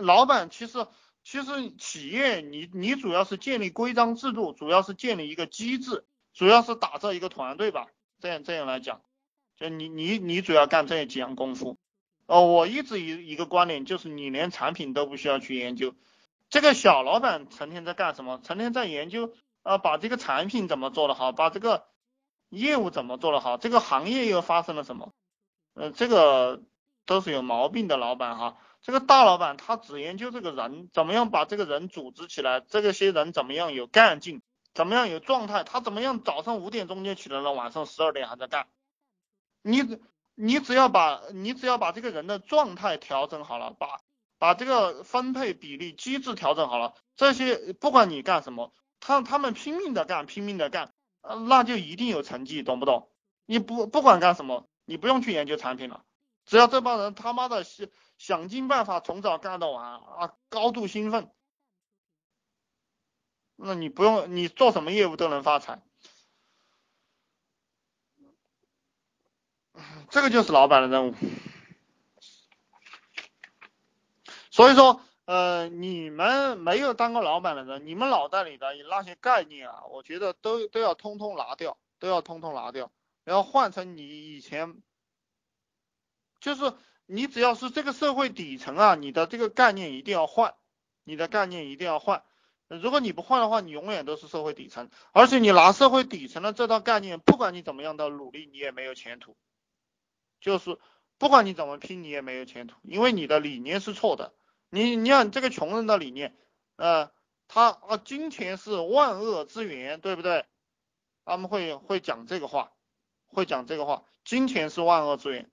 老板其实其实企业你你主要是建立规章制度，主要是建立一个机制，主要是打造一个团队吧。这样这样来讲，就你你你主要干这几样功夫。哦，我一直一一个观点就是，你连产品都不需要去研究。这个小老板成天在干什么？成天在研究啊，把这个产品怎么做得好，把这个业务怎么做得好，这个行业又发生了什么？呃，这个都是有毛病的老板哈。这个大老板他只研究这个人怎么样把这个人组织起来，这个些人怎么样有干劲，怎么样有状态，他怎么样早上五点钟就起来了，晚上十二点还在干。你你只要把你只要把这个人的状态调整好了，把把这个分配比例机制调整好了，这些不管你干什么，他他们拼命的干，拼命的干，那就一定有成绩，懂不懂？你不不管干什么。你不用去研究产品了，只要这帮人他妈的想想尽办法从早干到晚啊，高度兴奋，那你不用你做什么业务都能发财，这个就是老板的任务。所以说，呃，你们没有当过老板的人，你们脑袋里的那些概念啊，我觉得都都要通通拿掉，都要通通拿掉。然后换成你以前，就是你只要是这个社会底层啊，你的这个概念一定要换，你的概念一定要换。如果你不换的话，你永远都是社会底层，而且你拿社会底层的这套概念，不管你怎么样的努力，你也没有前途。就是不管你怎么拼，你也没有前途，因为你的理念是错的。你你看这个穷人的理念，呃，他啊，金钱是万恶之源，对不对？他们会会讲这个话。会讲这个话，金钱是万恶之源。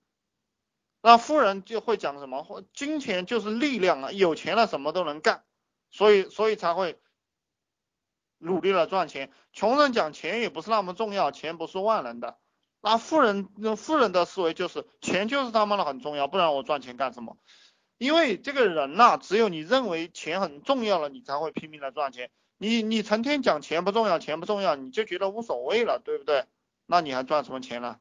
那富人就会讲什么？金钱就是力量啊，有钱了什么都能干，所以所以才会努力了赚钱。穷人讲钱也不是那么重要，钱不是万能的。那富人富人的思维就是钱就是他妈的很重要，不然我赚钱干什么？因为这个人呐，只有你认为钱很重要了，你才会拼命的赚钱。你你成天讲钱不重要，钱不重要，你就觉得无所谓了，对不对？那你还赚什么钱呢？